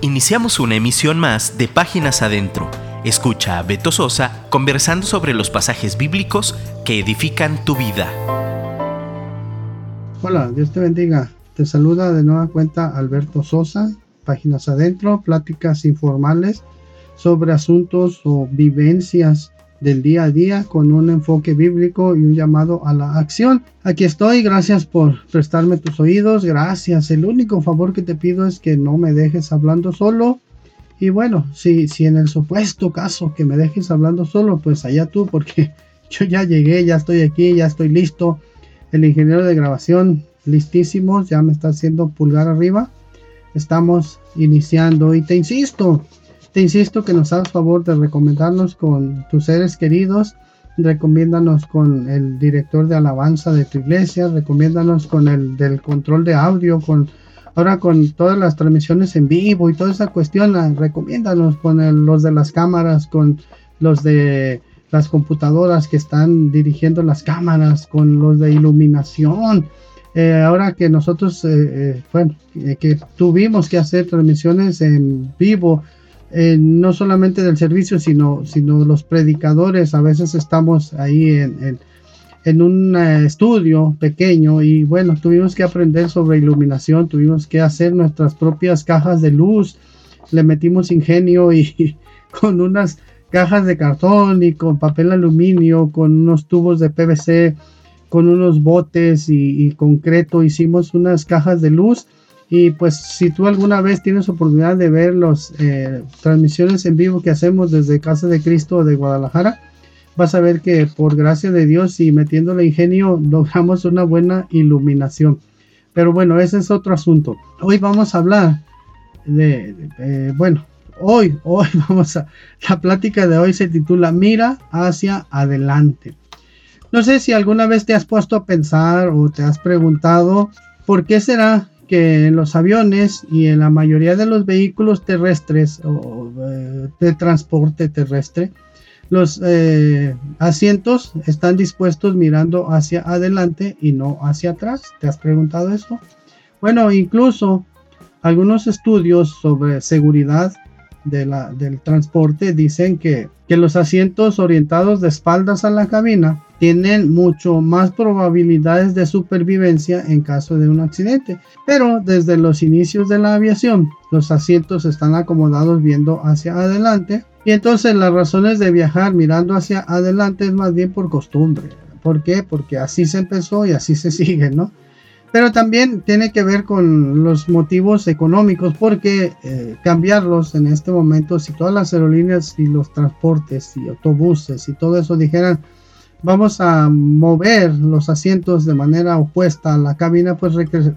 Iniciamos una emisión más de Páginas Adentro. Escucha a Beto Sosa conversando sobre los pasajes bíblicos que edifican tu vida. Hola, Dios te bendiga. Te saluda de nueva cuenta Alberto Sosa, Páginas Adentro, pláticas informales sobre asuntos o vivencias del día a día con un enfoque bíblico y un llamado a la acción. Aquí estoy, gracias por prestarme tus oídos, gracias. El único favor que te pido es que no me dejes hablando solo. Y bueno, si, si en el supuesto caso que me dejes hablando solo, pues allá tú, porque yo ya llegué, ya estoy aquí, ya estoy listo. El ingeniero de grabación, listísimo, ya me está haciendo pulgar arriba. Estamos iniciando y te insisto, te insisto que nos hagas favor de recomendarnos con tus seres queridos, recomiéndanos con el director de alabanza de tu iglesia, recomiéndanos con el del control de audio, con ahora con todas las transmisiones en vivo y toda esa cuestión, ah, recomiéndanos con los de las cámaras, con los de las computadoras que están dirigiendo las cámaras, con los de iluminación. Eh, ahora que nosotros, eh, eh, bueno, que tuvimos que hacer transmisiones en vivo, eh, no solamente del servicio, sino, sino los predicadores. A veces estamos ahí en, en, un eh, estudio pequeño y bueno, tuvimos que aprender sobre iluminación, tuvimos que hacer nuestras propias cajas de luz, le metimos ingenio y, con unas cajas de cartón y con papel aluminio, con unos tubos de PVC, con unos botes y, y concreto, hicimos unas cajas de luz y pues si tú alguna vez tienes oportunidad de ver las eh, transmisiones en vivo que hacemos desde Casa de Cristo de Guadalajara, vas a ver que por gracia de Dios y metiéndole ingenio logramos una buena iluminación. Pero bueno, ese es otro asunto. Hoy vamos a hablar de, bueno, hoy, hoy vamos a, la plática de hoy se titula Mira hacia adelante. No sé si alguna vez te has puesto a pensar o te has preguntado por qué será que en los aviones y en la mayoría de los vehículos terrestres o eh, de transporte terrestre, los eh, asientos están dispuestos mirando hacia adelante y no hacia atrás. ¿Te has preguntado eso? Bueno, incluso algunos estudios sobre seguridad del transporte dicen que, que los asientos orientados de espaldas a la cabina tienen mucho más probabilidades de supervivencia en caso de un accidente. Pero desde los inicios de la aviación, los asientos están acomodados viendo hacia adelante. Y entonces las razones de viajar mirando hacia adelante es más bien por costumbre. ¿Por qué? Porque así se empezó y así se sigue, ¿no? Pero también tiene que ver con los motivos económicos, porque eh, cambiarlos en este momento, si todas las aerolíneas y los transportes y autobuses y todo eso dijeran, vamos a mover los asientos de manera opuesta a la cabina, pues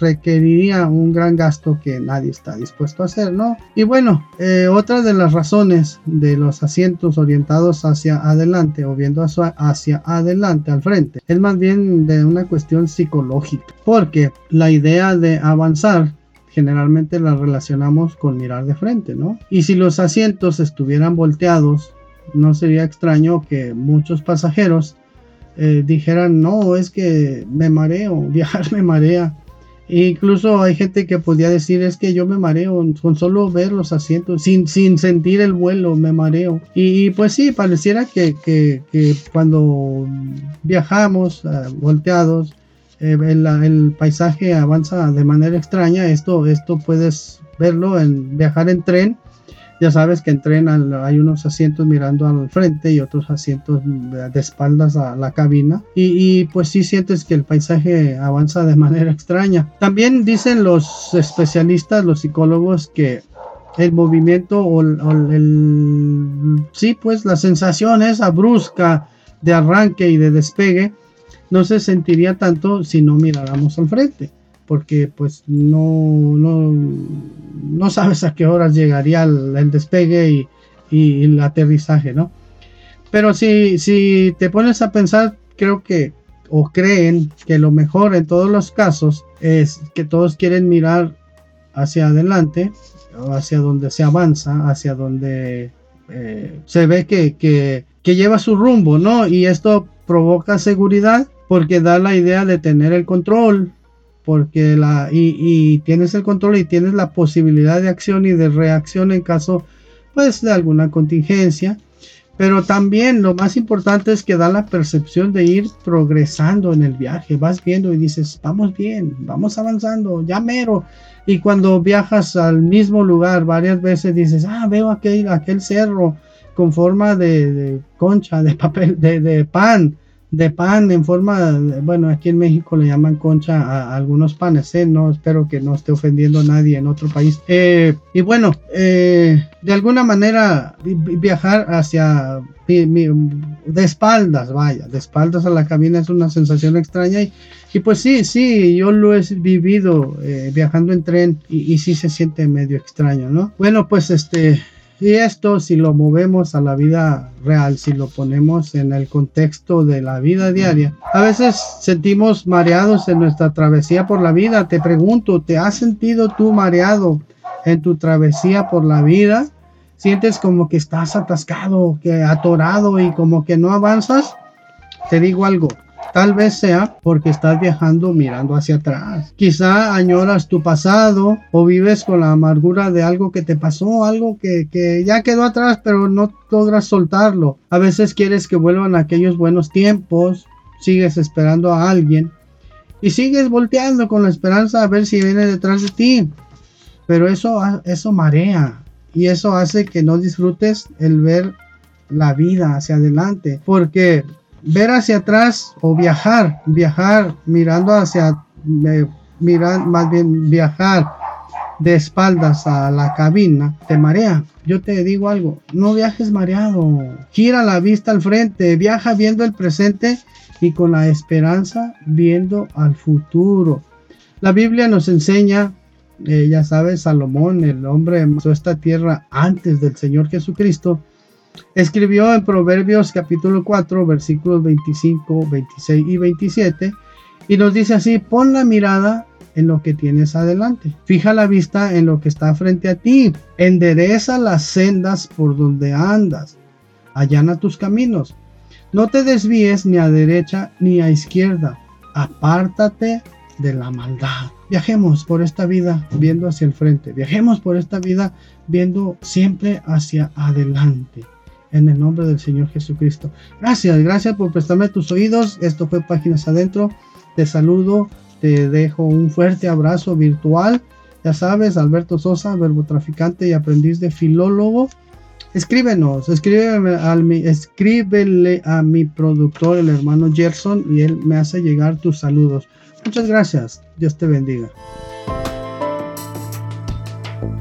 requeriría un gran gasto que nadie está dispuesto a hacer, ¿no? Y bueno, eh, otra de las razones de los asientos orientados hacia adelante o viendo hacia adelante, al frente, es más bien de una cuestión psicológica, porque la idea de avanzar generalmente la relacionamos con mirar de frente, ¿no? Y si los asientos estuvieran volteados, no sería extraño que muchos pasajeros eh, dijeran, no, es que me mareo, viajar me marea. E incluso hay gente que podía decir, es que yo me mareo con solo ver los asientos, sin, sin sentir el vuelo, me mareo. Y, pues sí, pareciera que, que, cuando viajamos uh, volteados, eh, el, el, paisaje avanza de manera extraña. Esto, esto puedes verlo en viajar en tren ya sabes que en tren hay unos asientos mirando al frente y otros asientos de espaldas a la cabina. Y, pues sí sientes que el paisaje avanza de manera extraña. También dicen los especialistas, los psicólogos, que el movimiento o, el, sí pues la sensación esa brusca de arranque y de despegue no se sentiría tanto si no miráramos al frente porque pues no, no, no sabes a qué horas llegaría el, despegue y, el aterrizaje, ¿no? Pero si, si te pones a pensar, creo que, o creen que lo mejor en todos los casos es que todos quieren mirar hacia adelante, hacia donde se avanza, hacia donde eh, se ve que, que lleva su rumbo, ¿no? Y esto provoca seguridad porque da la idea de tener el control, porque la y, y, tienes el control y tienes la posibilidad de acción y de reacción en caso pues de alguna contingencia. Pero también lo más importante es que da la percepción de ir progresando en el viaje. Vas viendo y dices vamos bien vamos avanzando ya mero y cuando viajas al mismo lugar varias veces dices ah veo aquel aquel cerro con forma de, concha de papel de, de pan de pan en forma, bueno, aquí en México le llaman concha a, algunos panes, ¿eh? no espero que no esté ofendiendo a nadie en otro país. Eh, y bueno, eh, de alguna manera viajar hacia de espaldas, vaya, de espaldas a la cabina es una sensación extraña y, y pues sí, sí, yo lo he vivido viajando en tren y, y sí se siente medio extraño, ¿no? Bueno, pues este, y esto si lo movemos a la vida real, si lo ponemos en el contexto de la vida diaria, a veces sentimos mareados en nuestra travesía por la vida. Te pregunto, ¿te has sentido tú mareado en tu travesía por la vida? ¿Sientes como que estás atascado, que atorado y como que no avanzas? Te digo algo, Tal vez sea porque estás viajando mirando hacia atrás. Quizá añoras tu pasado o vives con la amargura de algo que te pasó, algo que, que, ya quedó atrás pero no logras soltarlo. A veces quieres que vuelvan aquellos buenos tiempos, sigues esperando a alguien y sigues volteando con la esperanza a ver si viene detrás de ti. Pero eso, eso marea y eso hace que no disfrutes el ver la vida hacia adelante porque ver hacia atrás o viajar, viajar mirando hacia, mirar, más bien viajar de espaldas a la cabina, te marea. Yo te digo algo, no viajes mareado, gira la vista al frente, viaja viendo el presente y con la esperanza viendo al futuro. La Biblia nos enseña, eh, ya sabes, Salomón, el hombre empezó esta tierra antes del Señor Jesucristo, Escribió en Proverbios capítulo 4 versículos 25, 26 y 27 y nos dice así, pon la mirada en lo que tienes adelante, fija la vista en lo que está frente a ti, endereza las sendas por donde andas, allana tus caminos, no te desvíes ni a derecha ni a izquierda, apártate de la maldad. Viajemos por esta vida viendo hacia el frente, viajemos por esta vida viendo siempre hacia adelante en el nombre del Señor Jesucristo. Gracias, gracias por prestarme tus oídos. Esto fue Páginas Adentro. Te saludo, te dejo un fuerte abrazo virtual. Ya sabes, Alberto Sosa, verbo traficante y aprendiz de filólogo. Escríbenos, escríbeme al mi, escríbele a mi productor, el hermano Gerson, y él me hace llegar tus saludos. Muchas gracias. Dios te bendiga.